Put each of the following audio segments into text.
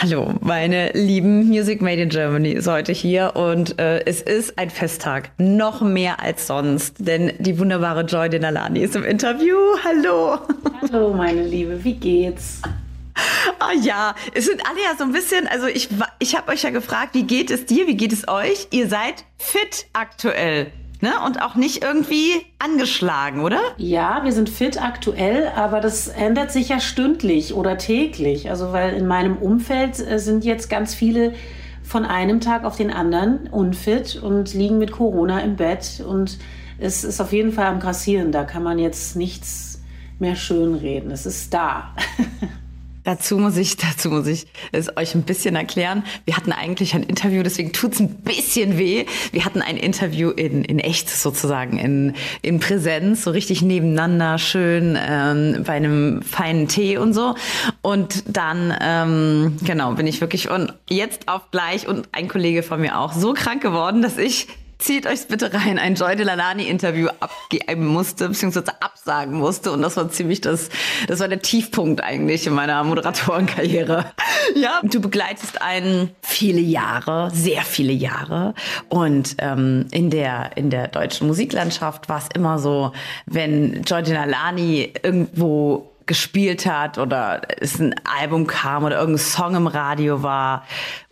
Hallo, meine lieben Music Made in Germany ist heute hier und äh, es ist ein Festtag, noch mehr als sonst, denn die wunderbare Joy Denalani ist im Interview. Hallo. Hallo, meine Liebe, wie geht's? Ah ja, es sind alle ja so ein bisschen, also ich, ich habe euch ja gefragt, wie geht es dir, wie geht es euch? Ihr seid fit aktuell. Ne? Und auch nicht irgendwie angeschlagen, oder? Ja, wir sind fit aktuell, aber das ändert sich ja stündlich oder täglich. Also, weil in meinem Umfeld äh, sind jetzt ganz viele von einem Tag auf den anderen unfit und liegen mit Corona im Bett. Und es ist auf jeden Fall am Grassieren. Da kann man jetzt nichts mehr schönreden. Es ist da. Dazu muss ich, dazu muss ich es euch ein bisschen erklären. Wir hatten eigentlich ein Interview, deswegen tut es ein bisschen weh. Wir hatten ein Interview in, in echt sozusagen, in, in Präsenz, so richtig nebeneinander, schön ähm, bei einem feinen Tee und so. Und dann, ähm, genau, bin ich wirklich und jetzt auf gleich und ein Kollege von mir auch so krank geworden, dass ich zieht euch bitte rein, ein Joy Delanani-Interview abgeben musste, beziehungsweise absagen musste. Und das war ziemlich das, das war der Tiefpunkt eigentlich in meiner Moderatorenkarriere. Ja, du begleitest einen viele Jahre, sehr viele Jahre. Und ähm, in, der, in der deutschen Musiklandschaft war es immer so, wenn Joy Delanani irgendwo gespielt hat oder es ein Album kam oder irgendein Song im Radio war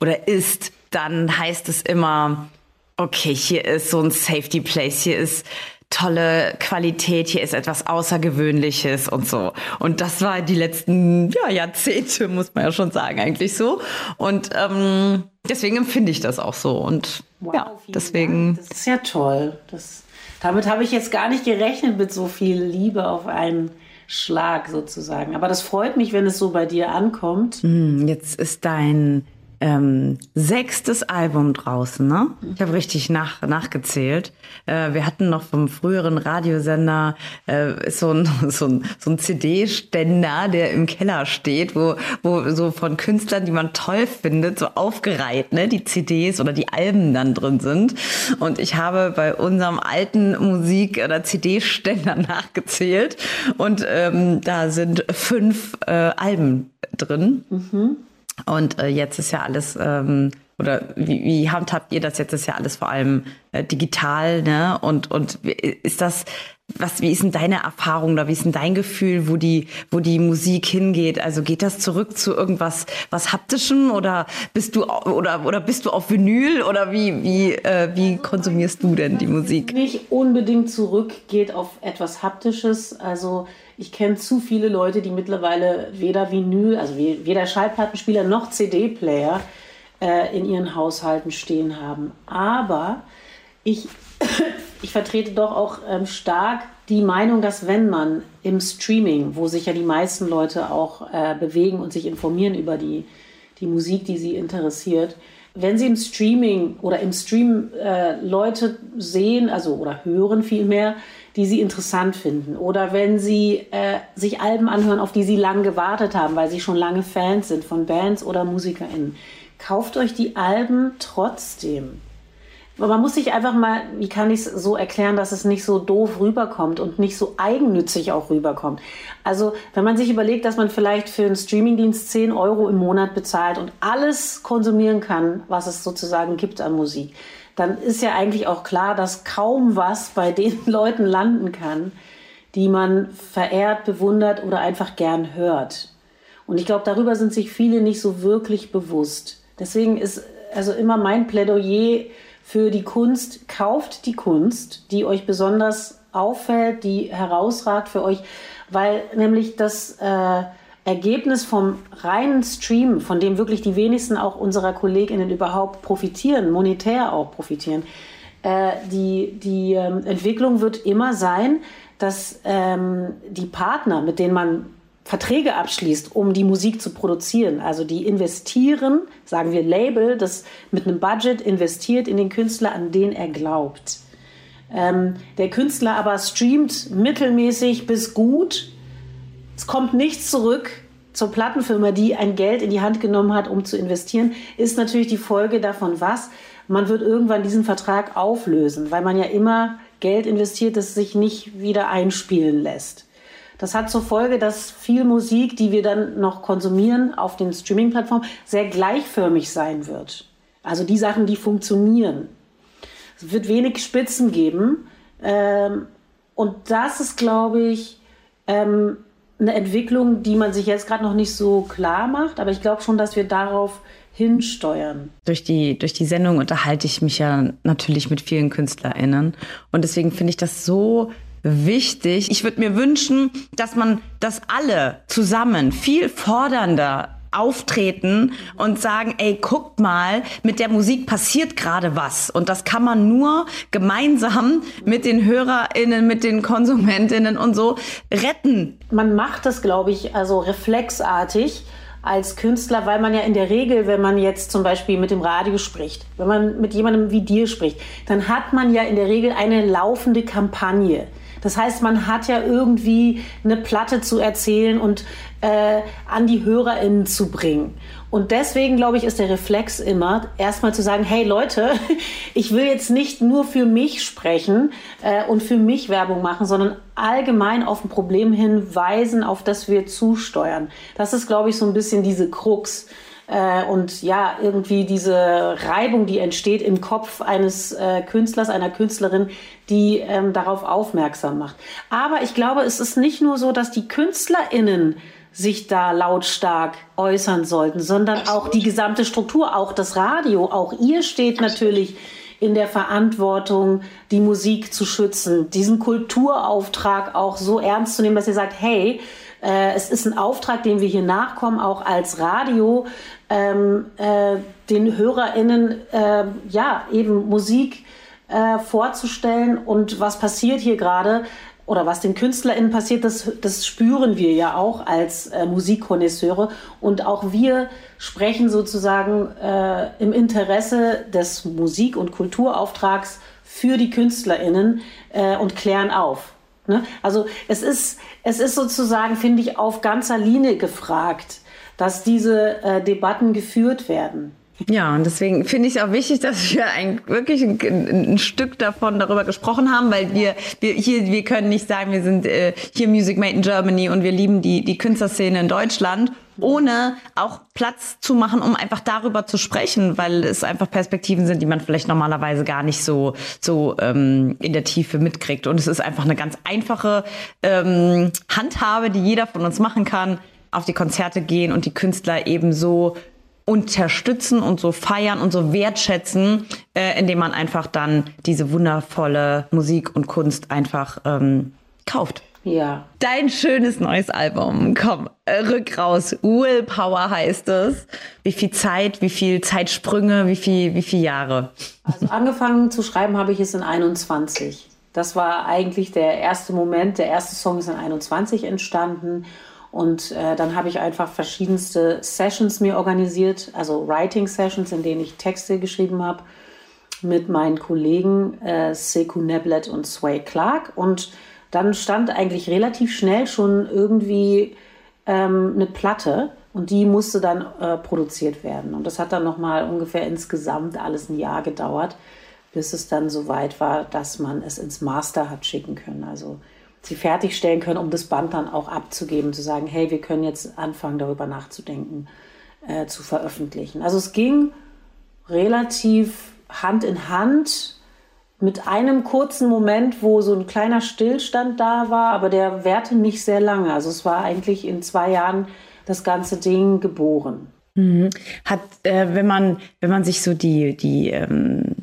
oder ist, dann heißt es immer, okay, hier ist so ein Safety Place, hier ist tolle Qualität, hier ist etwas Außergewöhnliches und so. Und das war die letzten ja, Jahrzehnte, muss man ja schon sagen, eigentlich so. Und ähm, deswegen empfinde ich das auch so. Und wow, ja, deswegen. Dank. Das ist ja toll. Das, damit habe ich jetzt gar nicht gerechnet mit so viel Liebe auf einen Schlag sozusagen. Aber das freut mich, wenn es so bei dir ankommt. Hm, jetzt ist dein ähm, sechstes Album draußen, ne? Ich habe richtig nach, nachgezählt. Äh, wir hatten noch vom früheren Radiosender äh, so ein, so ein, so ein CD-Ständer, der im Keller steht, wo, wo so von Künstlern, die man toll findet, so aufgereiht, ne, die CDs oder die Alben dann drin sind. Und ich habe bei unserem alten Musik- oder CD-Ständer nachgezählt und ähm, da sind fünf äh, Alben drin. Mhm. Und äh, jetzt ist ja alles, ähm, oder wie, wie handhabt ihr das jetzt? Ist ja alles vor allem äh, digital, ne? Und, und ist das, was, wie ist denn deine Erfahrung oder wie ist denn dein Gefühl, wo die, wo die Musik hingeht? Also geht das zurück zu irgendwas, was haptischem oder bist du, oder, oder bist du auf Vinyl oder wie, wie, äh, wie konsumierst du denn die Musik? Nicht unbedingt zurück geht auf etwas haptisches, also ich kenne zu viele Leute, die mittlerweile weder Vinyl, also weder Schallplattenspieler noch CD-Player äh, in ihren Haushalten stehen haben. Aber ich, ich vertrete doch auch ähm, stark die Meinung, dass wenn man im Streaming, wo sich ja die meisten Leute auch äh, bewegen und sich informieren über die, die Musik, die sie interessiert, wenn Sie im Streaming oder im Stream äh, Leute sehen, also oder hören vielmehr, die Sie interessant finden, oder wenn Sie äh, sich Alben anhören, auf die Sie lange gewartet haben, weil Sie schon lange Fans sind von Bands oder MusikerInnen, kauft euch die Alben trotzdem. Man muss sich einfach mal, wie kann ich es so erklären, dass es nicht so doof rüberkommt und nicht so eigennützig auch rüberkommt. Also wenn man sich überlegt, dass man vielleicht für einen Streamingdienst 10 Euro im Monat bezahlt und alles konsumieren kann, was es sozusagen gibt an Musik, dann ist ja eigentlich auch klar, dass kaum was bei den Leuten landen kann, die man verehrt, bewundert oder einfach gern hört. Und ich glaube, darüber sind sich viele nicht so wirklich bewusst. Deswegen ist also immer mein Plädoyer, für die Kunst. Kauft die Kunst, die euch besonders auffällt, die herausragt für euch, weil nämlich das äh, Ergebnis vom reinen Stream, von dem wirklich die wenigsten auch unserer KollegInnen überhaupt profitieren, monetär auch profitieren, äh, die, die ähm, Entwicklung wird immer sein, dass ähm, die Partner, mit denen man Verträge abschließt, um die Musik zu produzieren. Also die investieren, sagen wir Label, das mit einem Budget investiert in den Künstler, an den er glaubt. Ähm, der Künstler aber streamt mittelmäßig bis gut. Es kommt nichts zurück zur Plattenfirma, die ein Geld in die Hand genommen hat, um zu investieren, ist natürlich die Folge davon was? Man wird irgendwann diesen Vertrag auflösen, weil man ja immer Geld investiert, das sich nicht wieder einspielen lässt. Das hat zur Folge, dass viel Musik, die wir dann noch konsumieren auf den Streaming-Plattformen, sehr gleichförmig sein wird. Also die Sachen, die funktionieren. Es wird wenig Spitzen geben. Ähm, und das ist, glaube ich, ähm, eine Entwicklung, die man sich jetzt gerade noch nicht so klar macht. Aber ich glaube schon, dass wir darauf hinsteuern. Durch die, durch die Sendung unterhalte ich mich ja natürlich mit vielen KünstlerInnen. Und deswegen finde ich das so wichtig. Ich würde mir wünschen, dass man das alle zusammen viel fordernder auftreten und sagen, ey, guckt mal, mit der Musik passiert gerade was. Und das kann man nur gemeinsam mit den HörerInnen, mit den KonsumentInnen und so retten. Man macht das, glaube ich, also reflexartig als Künstler, weil man ja in der Regel, wenn man jetzt zum Beispiel mit dem Radio spricht, wenn man mit jemandem wie dir spricht, dann hat man ja in der Regel eine laufende Kampagne. Das heißt, man hat ja irgendwie eine Platte zu erzählen und äh, an die HörerInnen zu bringen. Und deswegen, glaube ich, ist der Reflex immer, erstmal zu sagen, hey Leute, ich will jetzt nicht nur für mich sprechen äh, und für mich Werbung machen, sondern allgemein auf ein Problem hinweisen, auf das wir zusteuern. Das ist, glaube ich, so ein bisschen diese Krux. Äh, und ja, irgendwie diese Reibung, die entsteht im Kopf eines äh, Künstlers, einer Künstlerin, die ähm, darauf aufmerksam macht. Aber ich glaube, es ist nicht nur so, dass die KünstlerInnen sich da lautstark äußern sollten, sondern auch die gesamte Struktur, auch das Radio, auch ihr steht natürlich in der Verantwortung, die Musik zu schützen, diesen Kulturauftrag auch so ernst zu nehmen, dass ihr sagt, hey, äh, es ist ein Auftrag, dem wir hier nachkommen, auch als Radio, ähm, äh, den HörerInnen äh, ja eben Musik äh, vorzustellen und was passiert hier gerade oder was den KünstlerInnen passiert, das, das spüren wir ja auch als äh, Musikkonnoisseure. Und auch wir sprechen sozusagen äh, im Interesse des Musik- und Kulturauftrags für die KünstlerInnen äh, und klären auf. Ne? Also es ist, es ist sozusagen, finde ich, auf ganzer Linie gefragt, dass diese äh, Debatten geführt werden. Ja, und deswegen finde ich es auch wichtig, dass wir ein, wirklich ein, ein, Stück davon darüber gesprochen haben, weil wir, wir hier, wir können nicht sagen, wir sind äh, hier Music Made in Germany und wir lieben die, die Künstlerszene in Deutschland, ohne auch Platz zu machen, um einfach darüber zu sprechen, weil es einfach Perspektiven sind, die man vielleicht normalerweise gar nicht so, so ähm, in der Tiefe mitkriegt. Und es ist einfach eine ganz einfache ähm, Handhabe, die jeder von uns machen kann auf die Konzerte gehen und die Künstler eben so unterstützen und so feiern und so wertschätzen, äh, indem man einfach dann diese wundervolle Musik und Kunst einfach ähm, kauft. Ja. Dein schönes neues Album, komm, äh, rück raus. Willpower heißt es. Wie viel Zeit, wie viel Zeitsprünge, wie viel, wie viel Jahre? Also angefangen zu schreiben habe ich es in 21. Das war eigentlich der erste Moment. Der erste Song ist in 21 entstanden. Und äh, dann habe ich einfach verschiedenste Sessions mir organisiert, also Writing Sessions, in denen ich Texte geschrieben habe mit meinen Kollegen äh, Seku Neblet und Sway Clark. Und dann stand eigentlich relativ schnell schon irgendwie ähm, eine Platte und die musste dann äh, produziert werden. Und das hat dann nochmal ungefähr insgesamt alles ein Jahr gedauert, bis es dann so weit war, dass man es ins Master hat schicken können. Also sie fertigstellen können, um das Band dann auch abzugeben, zu sagen, hey, wir können jetzt anfangen, darüber nachzudenken, äh, zu veröffentlichen. Also es ging relativ Hand in Hand mit einem kurzen Moment, wo so ein kleiner Stillstand da war, aber der währte nicht sehr lange. Also es war eigentlich in zwei Jahren das ganze Ding geboren. Mhm. Hat, äh, wenn man, wenn man sich so die, die ähm,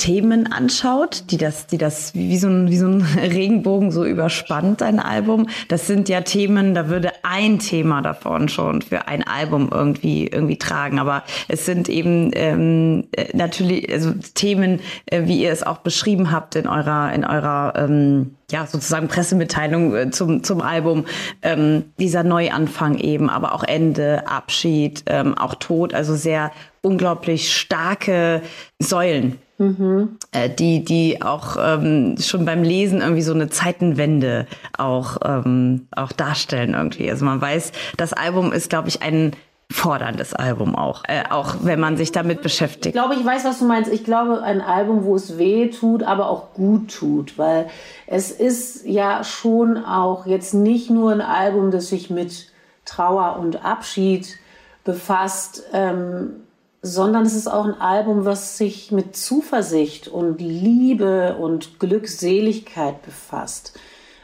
Themen anschaut, die das, die das wie so ein, wie so ein Regenbogen so überspannt, ein Album. Das sind ja Themen, da würde ein Thema davon schon für ein Album irgendwie, irgendwie tragen. Aber es sind eben ähm, äh, natürlich also Themen, äh, wie ihr es auch beschrieben habt in eurer, in eurer ähm, ja, sozusagen Pressemitteilung äh, zum, zum Album, ähm, dieser Neuanfang eben, aber auch Ende, Abschied, ähm, auch Tod, also sehr unglaublich starke Säulen Mhm. Äh, die, die auch ähm, schon beim Lesen irgendwie so eine Zeitenwende auch, ähm, auch darstellen irgendwie. Also man weiß, das Album ist, glaube ich, ein forderndes Album auch, äh, auch wenn man sich damit beschäftigt. Ich glaube, ich weiß, was du meinst. Ich glaube, ein Album, wo es weh tut, aber auch gut tut, weil es ist ja schon auch jetzt nicht nur ein Album, das sich mit Trauer und Abschied befasst, ähm, sondern es ist auch ein Album, was sich mit Zuversicht und Liebe und Glückseligkeit befasst.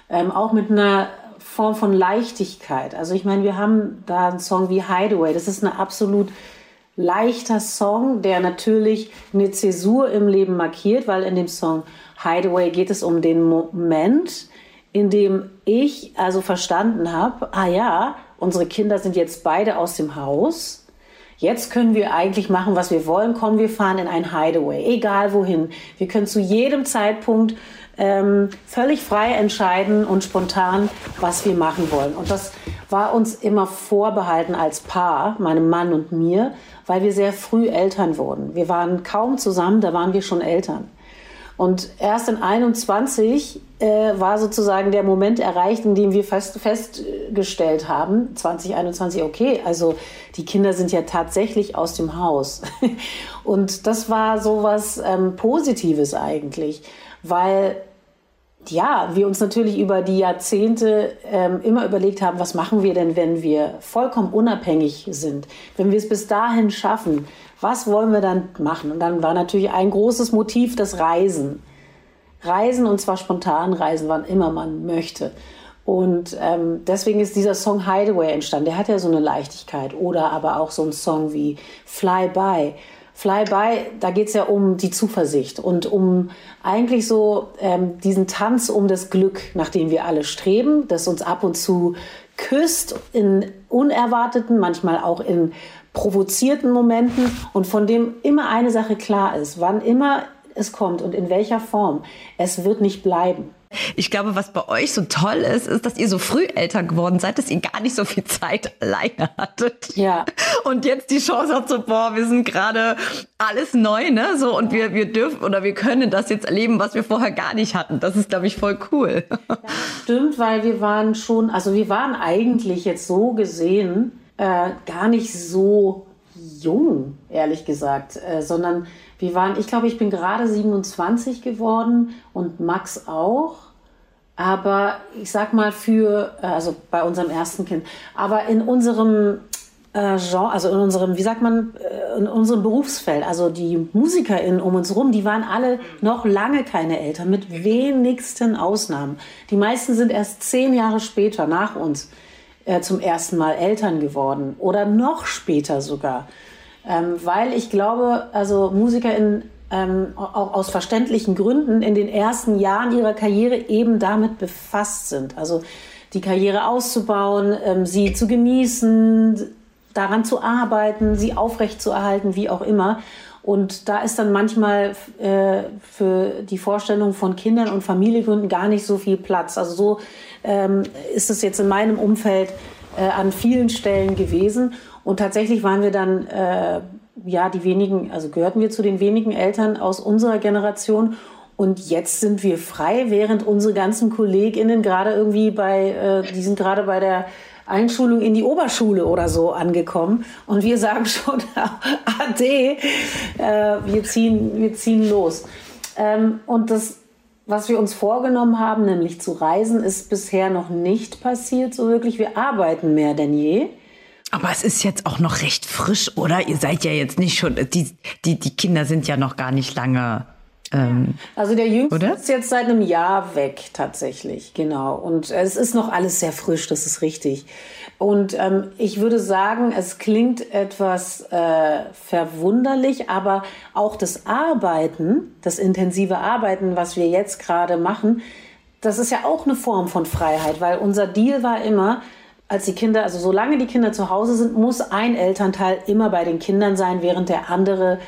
Ähm, auch mit einer Form von Leichtigkeit. Also ich meine, wir haben da einen Song wie Hideaway. Das ist ein absolut leichter Song, der natürlich eine Zäsur im Leben markiert, weil in dem Song Hideaway geht es um den Moment, in dem ich also verstanden habe, ah ja, unsere Kinder sind jetzt beide aus dem Haus. Jetzt können wir eigentlich machen, was wir wollen. Komm, wir fahren in ein Hideaway, egal wohin. Wir können zu jedem Zeitpunkt ähm, völlig frei entscheiden und spontan, was wir machen wollen. Und das war uns immer vorbehalten als Paar, meinem Mann und mir, weil wir sehr früh Eltern wurden. Wir waren kaum zusammen, da waren wir schon Eltern. Und erst in 21 äh, war sozusagen der Moment erreicht, in dem wir fest, festgestellt haben, 2021, okay, also die Kinder sind ja tatsächlich aus dem Haus. Und das war so was ähm, Positives eigentlich, weil ja, wir uns natürlich über die Jahrzehnte ähm, immer überlegt haben, was machen wir denn, wenn wir vollkommen unabhängig sind, wenn wir es bis dahin schaffen, was wollen wir dann machen? Und dann war natürlich ein großes Motiv das Reisen. Reisen und zwar spontan reisen, wann immer man möchte. Und ähm, deswegen ist dieser Song Hideaway entstanden. Der hat ja so eine Leichtigkeit. Oder aber auch so ein Song wie Fly By. Fly By, da geht es ja um die Zuversicht und um eigentlich so ähm, diesen Tanz um das Glück, nach dem wir alle streben, das uns ab und zu küsst in unerwarteten, manchmal auch in provozierten Momenten und von dem immer eine Sache klar ist, wann immer es kommt und in welcher Form, es wird nicht bleiben. Ich glaube, was bei euch so toll ist, ist, dass ihr so früh Eltern geworden seid, dass ihr gar nicht so viel Zeit alleine hattet. Ja. Und jetzt die Chance habt, so, boah, wir sind gerade alles neu, ne? So, und wir, wir dürfen oder wir können das jetzt erleben, was wir vorher gar nicht hatten. Das ist, glaube ich, voll cool. Ja, stimmt, weil wir waren schon, also wir waren eigentlich jetzt so gesehen äh, gar nicht so jung, ehrlich gesagt, äh, sondern wir waren, ich glaube, ich bin gerade 27 geworden und Max auch. Aber ich sag mal für, äh, also bei unserem ersten Kind, aber in unserem äh, Genre, also in unserem, wie sagt man, äh, in unserem Berufsfeld, also die MusikerInnen um uns rum, die waren alle noch lange keine Eltern, mit wenigsten Ausnahmen. Die meisten sind erst zehn Jahre später nach uns zum ersten Mal Eltern geworden oder noch später sogar. Ähm, weil ich glaube, also MusikerInnen ähm, auch aus verständlichen Gründen in den ersten Jahren ihrer Karriere eben damit befasst sind. Also die Karriere auszubauen, ähm, sie zu genießen, daran zu arbeiten, sie aufrechtzuerhalten, wie auch immer. Und da ist dann manchmal äh, für die Vorstellung von Kindern und Familiengründen gar nicht so viel Platz. Also so ähm, ist es jetzt in meinem Umfeld äh, an vielen Stellen gewesen. Und tatsächlich waren wir dann, äh, ja, die wenigen, also gehörten wir zu den wenigen Eltern aus unserer Generation. Und jetzt sind wir frei, während unsere ganzen KollegInnen gerade irgendwie bei, äh, die sind gerade bei der Einschulung in die Oberschule oder so angekommen. Und wir sagen schon, ade, äh, wir, ziehen, wir ziehen los. Ähm, und das, was wir uns vorgenommen haben, nämlich zu reisen, ist bisher noch nicht passiert so wirklich. Wir arbeiten mehr denn je. Aber es ist jetzt auch noch recht frisch, oder? Ihr seid ja jetzt nicht schon, die, die, die Kinder sind ja noch gar nicht lange. Ähm, also der Jüngste oder? ist jetzt seit einem Jahr weg tatsächlich, genau. Und es ist noch alles sehr frisch, das ist richtig. Und ähm, ich würde sagen, es klingt etwas äh, verwunderlich, aber auch das Arbeiten, das intensive Arbeiten, was wir jetzt gerade machen, das ist ja auch eine Form von Freiheit, weil unser Deal war immer, als die Kinder, also solange die Kinder zu Hause sind, muss ein Elternteil immer bei den Kindern sein, während der andere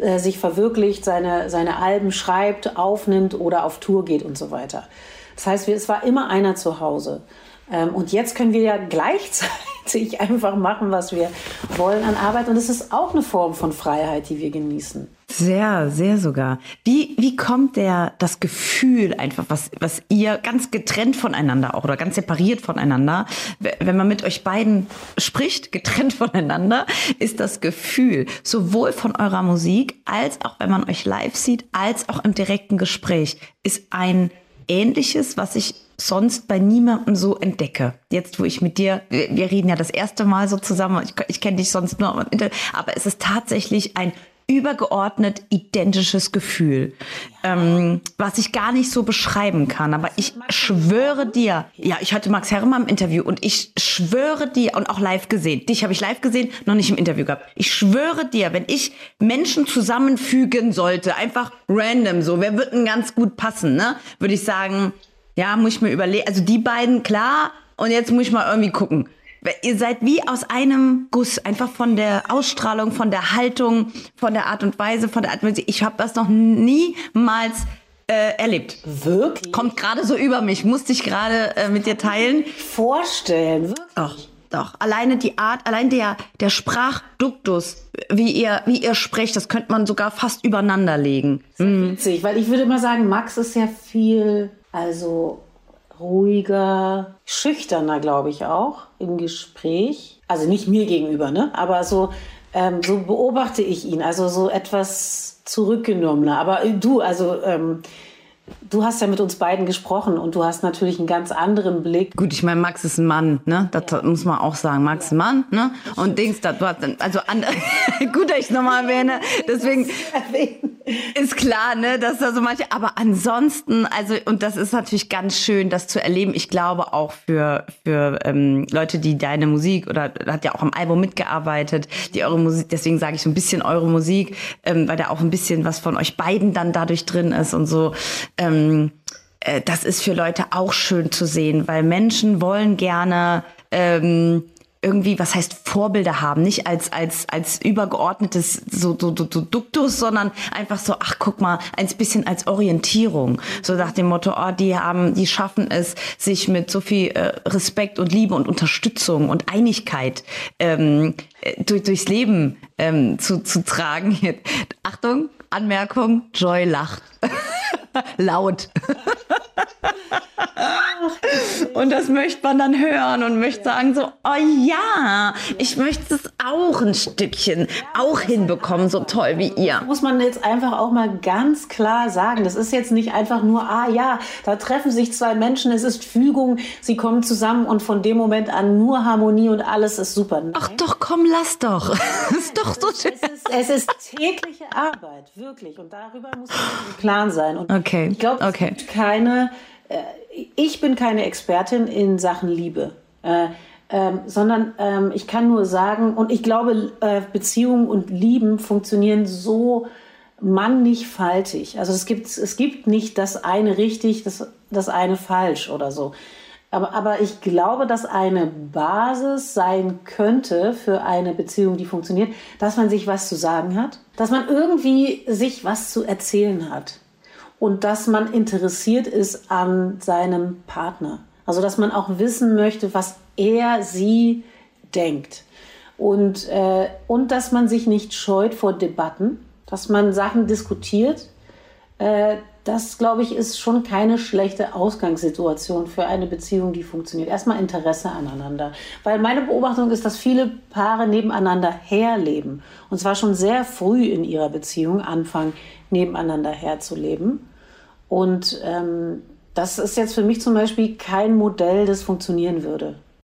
äh, sich verwirklicht, seine, seine Alben schreibt, aufnimmt oder auf Tour geht und so weiter. Das heißt, es war immer einer zu Hause. Ähm, und jetzt können wir ja gleichzeitig einfach machen, was wir wollen an Arbeit. Und es ist auch eine Form von Freiheit, die wir genießen. Sehr, sehr sogar. Wie, wie kommt der, das Gefühl einfach, was, was ihr ganz getrennt voneinander auch oder ganz separiert voneinander, wenn man mit euch beiden spricht, getrennt voneinander, ist das Gefühl sowohl von eurer Musik als auch wenn man euch live sieht, als auch im direkten Gespräch, ist ein ähnliches, was ich sonst bei niemandem so entdecke. Jetzt, wo ich mit dir, wir, wir reden ja das erste Mal so zusammen, ich, ich kenne dich sonst nur, aber es ist tatsächlich ein übergeordnet identisches Gefühl, ähm, was ich gar nicht so beschreiben kann. Aber ich schwöre dir, ja, ich hatte Max Herrmann im Interview und ich schwöre dir und auch live gesehen. Dich habe ich live gesehen, noch nicht im Interview gehabt. Ich schwöre dir, wenn ich Menschen zusammenfügen sollte, einfach random so, wer wird denn ganz gut passen, ne? Würde ich sagen, ja, muss ich mir überlegen. Also die beiden, klar. Und jetzt muss ich mal irgendwie gucken. Ihr seid wie aus einem Guss, einfach von der Ausstrahlung, von der Haltung, von der Art und Weise, von der Art und Weise. Ich habe das noch niemals äh, erlebt. Wirklich? Kommt gerade so über mich, musste ich gerade äh, mit dir teilen. Vorstellen, wirklich. Doch, doch. Alleine die Art, allein der, der Sprachduktus, wie ihr, wie ihr sprecht, das könnte man sogar fast übereinander legen. Mhm. witzig, weil ich würde mal sagen, Max ist ja viel, also ruhiger, schüchterner, glaube ich auch im Gespräch. Also nicht mir gegenüber, ne? Aber so, ähm, so beobachte ich ihn. Also so etwas zurückgenommener. Aber du, also ähm, Du hast ja mit uns beiden gesprochen und du hast natürlich einen ganz anderen Blick. Gut, ich meine, Max ist ein Mann, ne? Das ja. muss man auch sagen. Max ist ein Mann, ne? Und Dings, das war, also an, gut, dass ich es nochmal erwähne. Deswegen ist klar, ne, dass da so manche, aber ansonsten, also, und das ist natürlich ganz schön, das zu erleben. Ich glaube auch für, für ähm, Leute, die deine Musik oder hat ja auch am Album mitgearbeitet, die eure Musik, deswegen sage ich so ein bisschen eure Musik, ähm, weil da auch ein bisschen was von euch beiden dann dadurch drin ist und so ähm, äh, das ist für Leute auch schön zu sehen, weil Menschen wollen gerne ähm, irgendwie, was heißt Vorbilder haben, nicht als als als übergeordnetes so, so, so, so Duktus, sondern einfach so, ach guck mal, ein bisschen als Orientierung, so nach dem Motto, oh, die haben, die schaffen es, sich mit so viel äh, Respekt und Liebe und Unterstützung und Einigkeit ähm, äh, durch, durchs Leben ähm, zu, zu tragen. Achtung, Anmerkung, Joy lacht. Laut. und das möchte man dann hören und möchte sagen so, oh ja, ich möchte es auch ein Stückchen auch hinbekommen, so toll wie ihr. Muss man jetzt einfach auch mal ganz klar sagen. Das ist jetzt nicht einfach nur, ah ja, da treffen sich zwei Menschen, es ist Fügung, sie kommen zusammen und von dem Moment an nur Harmonie und alles ist super. Nein. Ach doch, komm, lass doch. ist doch so schön. Es ist, es ist tägliche Arbeit, wirklich. Und darüber muss man im Klaren sein. Und okay. ich glaube, okay. es gibt keine äh, ich bin keine Expertin in Sachen Liebe. Äh, ähm, sondern ähm, ich kann nur sagen, und ich glaube, äh, Beziehungen und Lieben funktionieren so mannigfaltig. Also es gibt, es gibt nicht das eine richtig, das, das eine falsch oder so. Aber, aber ich glaube, dass eine Basis sein könnte für eine Beziehung, die funktioniert, dass man sich was zu sagen hat, dass man irgendwie sich was zu erzählen hat und dass man interessiert ist an seinem Partner. Also dass man auch wissen möchte, was er, sie denkt. Und, äh, und dass man sich nicht scheut vor Debatten, dass man Sachen diskutiert. Äh, das, glaube ich, ist schon keine schlechte Ausgangssituation für eine Beziehung, die funktioniert. Erstmal Interesse aneinander. Weil meine Beobachtung ist, dass viele Paare nebeneinander herleben. Und zwar schon sehr früh in ihrer Beziehung anfangen, nebeneinander herzuleben. Und ähm, das ist jetzt für mich zum Beispiel kein Modell, das funktionieren würde.